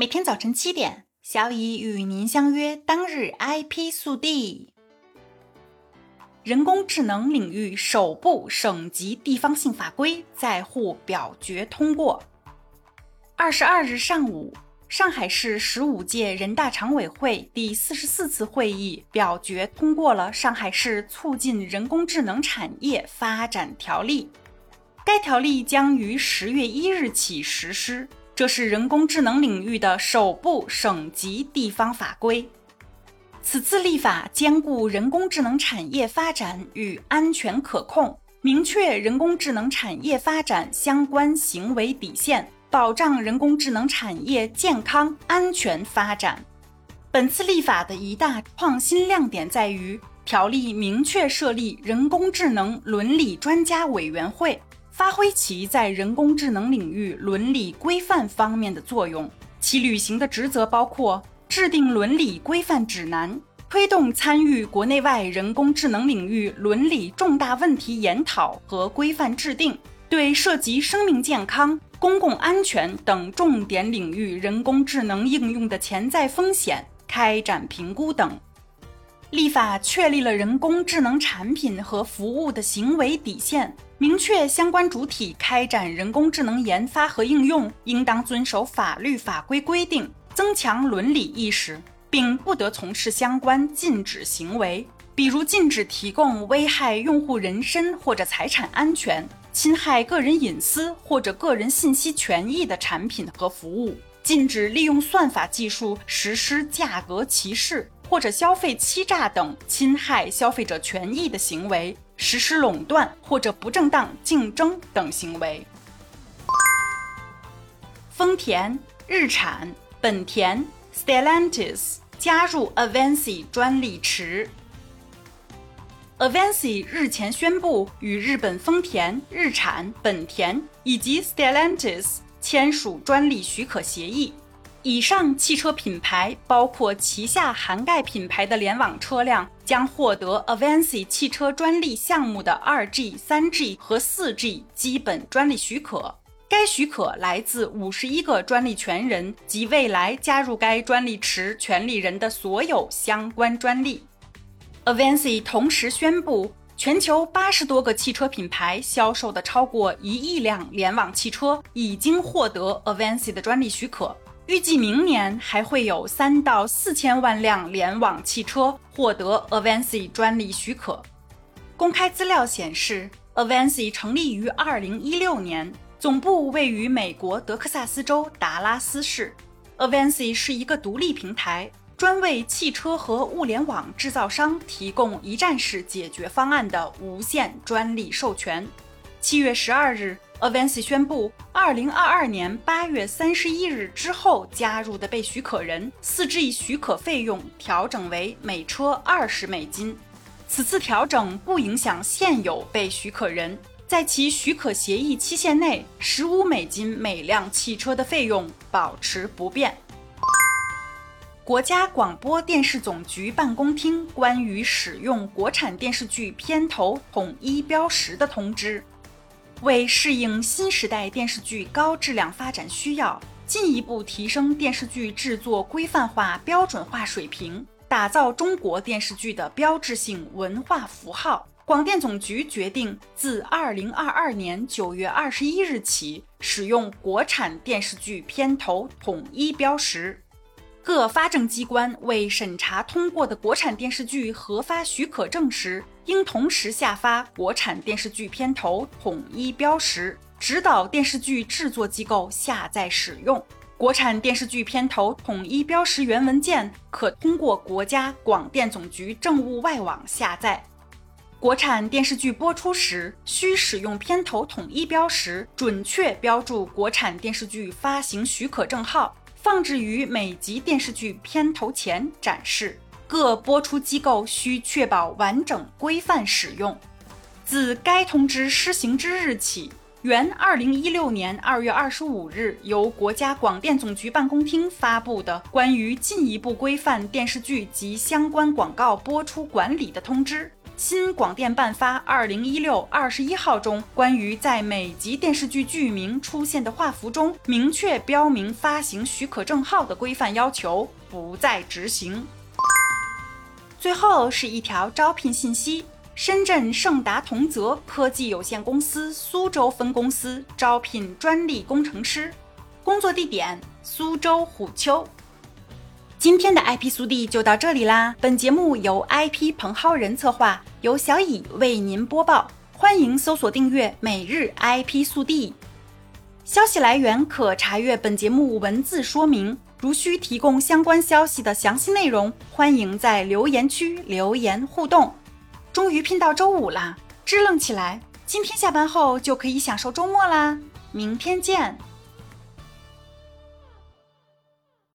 每天早晨七点，小乙与您相约。当日 IP 速递：人工智能领域首部省级地方性法规在沪表决通过。二十二日上午，上海市十五届人大常委会第四十四次会议表决通过了《上海市促进人工智能产业发展条例》，该条例将于十月一日起实施。这是人工智能领域的首部省级地方法规。此次立法兼顾人工智能产业发展与安全可控，明确人工智能产业发展相关行为底线，保障人工智能产业健康安全发展。本次立法的一大创新亮点在于，条例明确设立人工智能伦理专家委员会。发挥其在人工智能领域伦理规范方面的作用，其履行的职责包括制定伦理规范指南，推动参与国内外人工智能领域伦理重大问题研讨和规范制定，对涉及生命健康、公共安全等重点领域人工智能应用的潜在风险开展评估等。立法确立了人工智能产品和服务的行为底线。明确相关主体开展人工智能研发和应用应当遵守法律法规规定，增强伦理意识，并不得从事相关禁止行为，比如禁止提供危害用户人身或者财产安全、侵害个人隐私或者个人信息权益的产品和服务，禁止利用算法技术实施价格歧视或者消费欺诈等侵害消费者权益的行为。实施垄断或者不正当竞争等行为。丰田、日产、本田、Stellantis 加入 Avanci 专利池。Avanci 日前宣布与日本丰田、日产、本田以及 Stellantis 签署专利许可协议。以上汽车品牌包括旗下涵盖品牌的联网车辆，将获得 Avanci 汽车专利项目的 2G、3G 和 4G 基本专利许可。该许可来自五十一个专利权人及未来加入该专利池权利人的所有相关专利。Avanci 同时宣布，全球八十多个汽车品牌销售的超过一亿辆联网汽车已经获得 Avanci 的专利许可。预计明年还会有三到四千万辆联网汽车获得 Avanci 专利许可。公开资料显示，Avanci 成立于二零一六年，总部位于美国德克萨斯州达拉斯市。Avanci 是一个独立平台，专为汽车和物联网制造商提供一站式解决方案的无限专利授权。七月十二日。Avanci 宣布，二零二二年八月三十一日之后加入的被许可人四 G 许可费用调整为每车二十美金。此次调整不影响现有被许可人，在其许可协议期限内，十五美金每辆汽车的费用保持不变。国家广播电视总局办公厅关于使用国产电视剧片头统一标识的通知。为适应新时代电视剧高质量发展需要，进一步提升电视剧制作规范化、标准化水平，打造中国电视剧的标志性文化符号，广电总局决定自二零二二年九月二十一日起，使用国产电视剧片头统一标识。各发证机关为审查通过的国产电视剧核发许可证时，应同时下发国产电视剧片头统一标识，指导电视剧制作机构下载使用。国产电视剧片头统一标识原文件可通过国家广电总局政务外网下载。国产电视剧播出时，需使用片头统一标识，准确标注国产电视剧发行许可证号。放置于每集电视剧片头前展示。各播出机构需确保完整规范使用。自该通知施行之日起，原二零一六年二月二十五日由国家广电总局办公厅发布的关于进一步规范电视剧及相关广告播出管理的通知。新广电办发二零一六二十一号中关于在每集电视剧剧名出现的画幅中明确标明发行许可证号的规范要求不再执行。最后是一条招聘信息：深圳盛达同泽科技有限公司苏州分公司招聘专利工程师，工作地点苏州虎丘。今天的 IP 速递就到这里啦！本节目由 IP 彭浩人策划，由小乙为您播报。欢迎搜索订阅每日 IP 速递。消息来源可查阅本节目文字说明。如需提供相关消息的详细内容，欢迎在留言区留言互动。终于拼到周五啦，支棱起来！今天下班后就可以享受周末啦，明天见。